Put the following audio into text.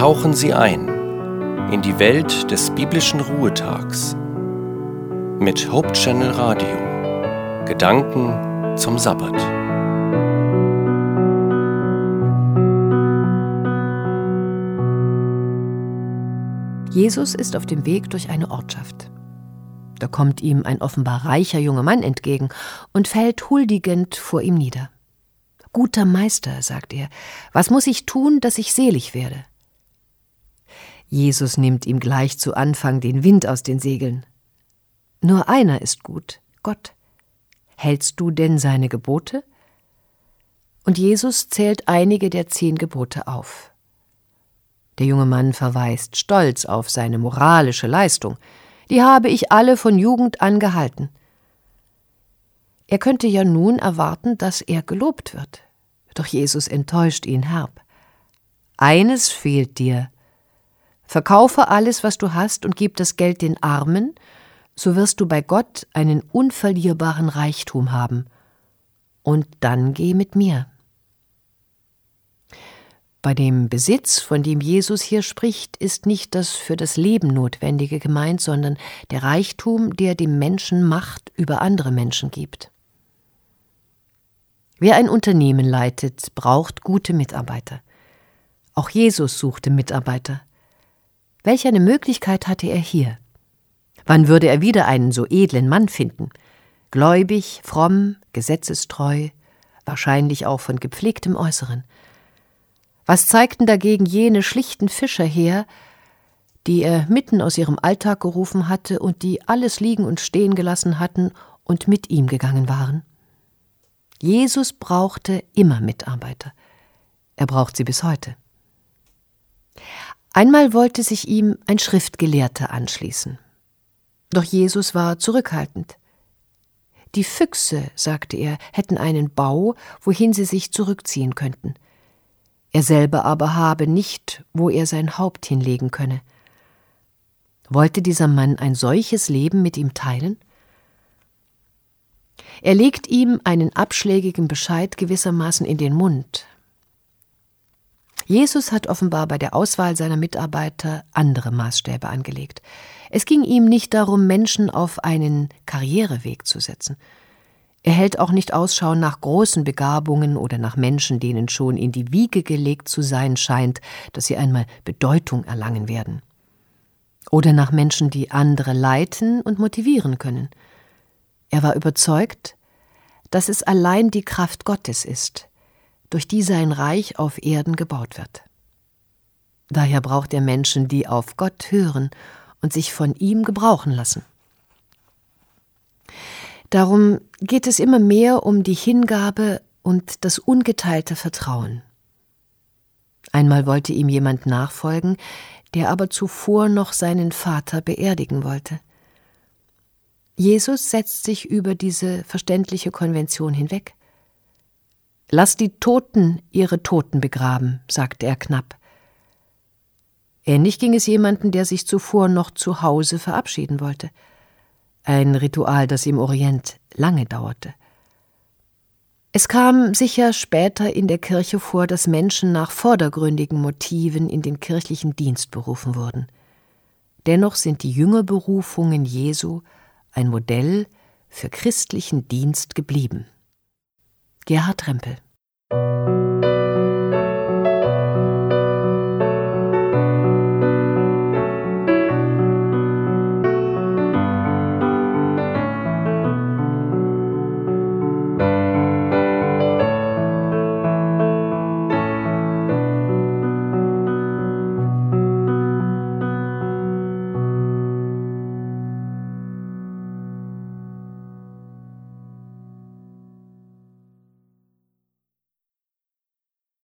tauchen Sie ein in die Welt des biblischen Ruhetags mit Hope Channel Radio. Gedanken zum Sabbat. Jesus ist auf dem Weg durch eine Ortschaft. Da kommt ihm ein offenbar reicher junger Mann entgegen und fällt huldigend vor ihm nieder. Guter Meister, sagt er, was muss ich tun, dass ich selig werde? Jesus nimmt ihm gleich zu Anfang den Wind aus den Segeln. Nur einer ist gut, Gott. Hältst du denn seine Gebote? Und Jesus zählt einige der zehn Gebote auf. Der junge Mann verweist stolz auf seine moralische Leistung. Die habe ich alle von Jugend an gehalten. Er könnte ja nun erwarten, dass er gelobt wird. Doch Jesus enttäuscht ihn herb. Eines fehlt dir. Verkaufe alles, was du hast, und gib das Geld den Armen, so wirst du bei Gott einen unverlierbaren Reichtum haben. Und dann geh mit mir. Bei dem Besitz, von dem Jesus hier spricht, ist nicht das für das Leben Notwendige gemeint, sondern der Reichtum, der dem Menschen Macht über andere Menschen gibt. Wer ein Unternehmen leitet, braucht gute Mitarbeiter. Auch Jesus suchte Mitarbeiter. Welch eine Möglichkeit hatte er hier? Wann würde er wieder einen so edlen Mann finden? Gläubig, fromm, gesetzestreu, wahrscheinlich auch von gepflegtem Äußeren. Was zeigten dagegen jene schlichten Fischer her, die er mitten aus ihrem Alltag gerufen hatte und die alles liegen und stehen gelassen hatten und mit ihm gegangen waren? Jesus brauchte immer Mitarbeiter. Er braucht sie bis heute. Einmal wollte sich ihm ein Schriftgelehrter anschließen. Doch Jesus war zurückhaltend. Die Füchse, sagte er, hätten einen Bau, wohin sie sich zurückziehen könnten. Er selber aber habe nicht, wo er sein Haupt hinlegen könne. Wollte dieser Mann ein solches Leben mit ihm teilen? Er legt ihm einen abschlägigen Bescheid gewissermaßen in den Mund. Jesus hat offenbar bei der Auswahl seiner Mitarbeiter andere Maßstäbe angelegt. Es ging ihm nicht darum, Menschen auf einen Karriereweg zu setzen. Er hält auch nicht Ausschau nach großen Begabungen oder nach Menschen, denen schon in die Wiege gelegt zu sein scheint, dass sie einmal Bedeutung erlangen werden. Oder nach Menschen, die andere leiten und motivieren können. Er war überzeugt, dass es allein die Kraft Gottes ist, durch die sein Reich auf Erden gebaut wird. Daher braucht er Menschen, die auf Gott hören und sich von ihm gebrauchen lassen. Darum geht es immer mehr um die Hingabe und das ungeteilte Vertrauen. Einmal wollte ihm jemand nachfolgen, der aber zuvor noch seinen Vater beerdigen wollte. Jesus setzt sich über diese verständliche Konvention hinweg. Lass die Toten ihre Toten begraben, sagte er knapp. Ähnlich ging es jemanden, der sich zuvor noch zu Hause verabschieden wollte. Ein Ritual, das im Orient lange dauerte. Es kam sicher später in der Kirche vor, dass Menschen nach vordergründigen Motiven in den kirchlichen Dienst berufen wurden. Dennoch sind die Jüngerberufungen Jesu ein Modell für christlichen Dienst geblieben. Gerhard Rempel